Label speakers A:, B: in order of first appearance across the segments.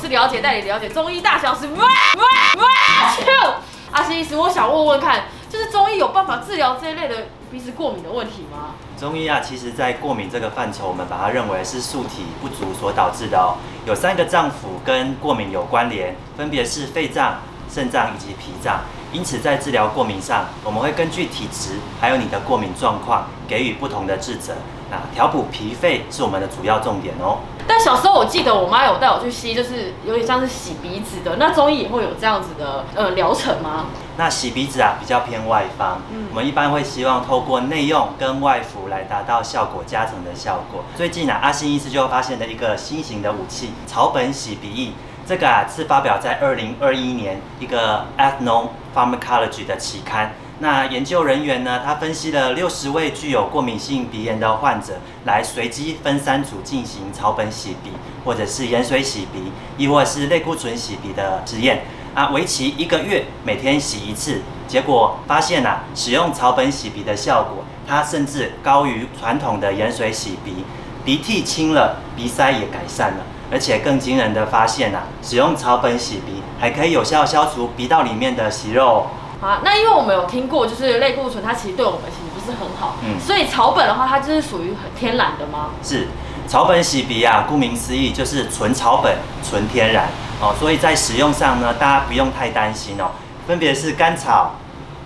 A: 是了解带你了解中医大小事。哇哇哇！阿西医师，我想问问看，就是中医有办法治疗这一类的鼻子过敏的问题吗？
B: 中医啊，其实在过敏这个范畴，我们把它认为是素体不足所导致的哦。有三个脏腑跟过敏有关联，分别是肺脏、肾脏以及脾脏。因此，在治疗过敏上，我们会根据体质还有你的过敏状况，给予不同的治则。那调补脾肺是我们的主要重点哦。
A: 但小时候我记得我妈有带我去吸，就是有点像是洗鼻子的。那中医也会有这样子的呃疗程吗？
B: 那洗鼻子啊比较偏外方，嗯，我们一般会希望透过内用跟外服来达到效果加成的效果。最近啊，阿新医师就发现了一个新型的武器——草本洗鼻液。这个啊是发表在二零二一年一个 Ethno-Pharmacology 的期刊。那研究人员呢，他分析了六十位具有过敏性鼻炎的患者，来随机分三组进行草本洗鼻，或者是盐水洗鼻，亦或是类固醇洗鼻的实验。啊，为期一个月，每天洗一次。结果发现啊，使用草本洗鼻的效果，它甚至高于传统的盐水洗鼻，鼻涕清了，鼻塞也改善了。而且更惊人的发现啊，使用草本洗鼻还可以有效消除鼻道里面的息肉。
A: 好，那因为我们有听过，就是类固醇它其实对我们其实不是很好，嗯，所以草本的话，它就是属于很天然的吗？
B: 是，草本洗鼻啊，顾名思义就是纯草本、纯天然哦，所以在使用上呢，大家不用太担心哦。分别是甘草、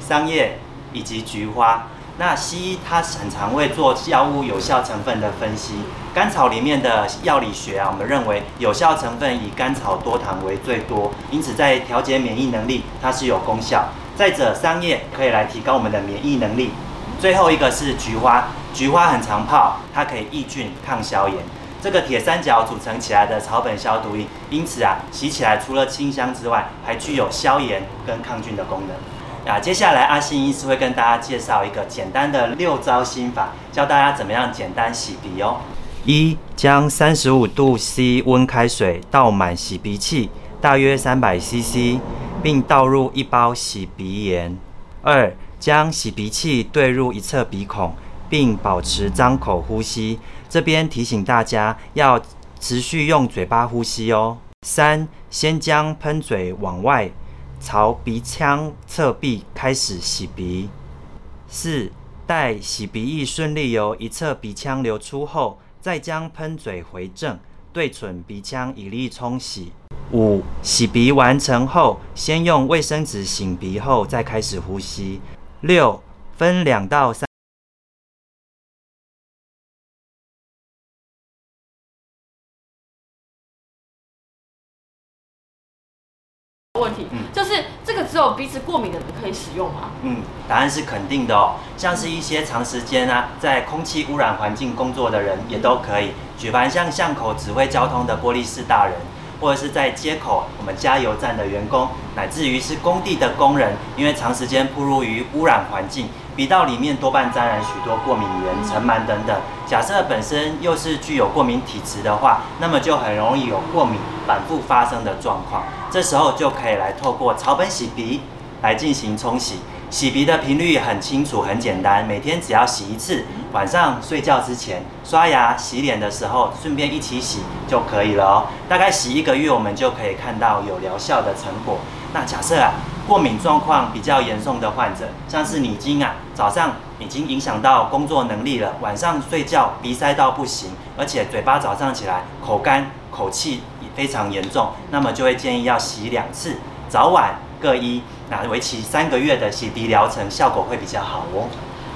B: 桑叶以及菊花。那西医它很常会做药物有效成分的分析，甘草里面的药理学啊，我们认为有效成分以甘草多糖为最多，因此在调节免疫能力它是有功效。再者，桑叶可以来提高我们的免疫能力。最后一个是菊花，菊花很常泡，它可以抑菌抗消炎。这个铁三角组成起来的草本消毒液，因此啊，洗起来除了清香之外，还具有消炎跟抗菌的功能。啊，接下来阿信医师会跟大家介绍一个简单的六招心法，教大家怎么样简单洗鼻哦。一，将三十五度 C 温开水倒满洗鼻器，大约三百 CC，并倒入一包洗鼻盐。二，将洗鼻器对入一侧鼻孔，并保持张口呼吸。这边提醒大家要持续用嘴巴呼吸哦。三，先将喷嘴往外。朝鼻腔侧壁开始洗鼻。四，待洗鼻液顺利由一侧鼻腔流出后，再将喷嘴回正，对准鼻腔以力冲洗。五，洗鼻完成后，先用卫生纸擤鼻后再开始呼吸。六，分两到三。
A: 问题，嗯，就是这个只有鼻子过敏的人可以使用吗？
B: 嗯，答案是肯定的哦。像是一些长时间啊，在空气污染环境工作的人也都可以。举凡像巷口指挥交通的玻璃室大人，或者是在街口我们加油站的员工，乃至于是工地的工人，因为长时间暴露于污染环境。鼻道里面多半沾染许多过敏原、尘螨等等。假设本身又是具有过敏体质的话，那么就很容易有过敏反复发生的状况。这时候就可以来透过草本洗鼻来进行冲洗。洗鼻的频率很清楚、很简单，每天只要洗一次。晚上睡觉之前刷牙、洗脸的时候顺便一起洗就可以了哦。大概洗一个月，我们就可以看到有疗效的成果。那假设啊。过敏状况比较严重的患者，像是你已经啊早上已经影响到工作能力了，晚上睡觉鼻塞到不行，而且嘴巴早上起来口干口气非常严重，那么就会建议要洗两次，早晚各一，那为期三个月的洗鼻疗程效果会比较好哦。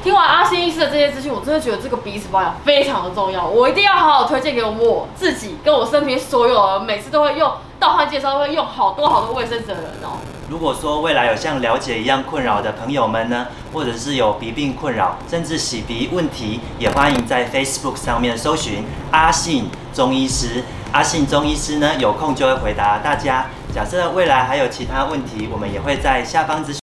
A: 听完阿信医师的这些资讯，我真的觉得这个鼻子保养非常的重要，我一定要好好推荐给我自己跟我身边所有人，每次都会用到换介绍都会用好多好多卫生纸的人哦。
B: 如果说未来有像了解一样困扰的朋友们呢，或者是有鼻病困扰，甚至洗鼻问题，也欢迎在 Facebook 上面搜寻阿信中医师。阿信中医师呢，有空就会回答大家。假设未来还有其他问题，我们也会在下方咨询。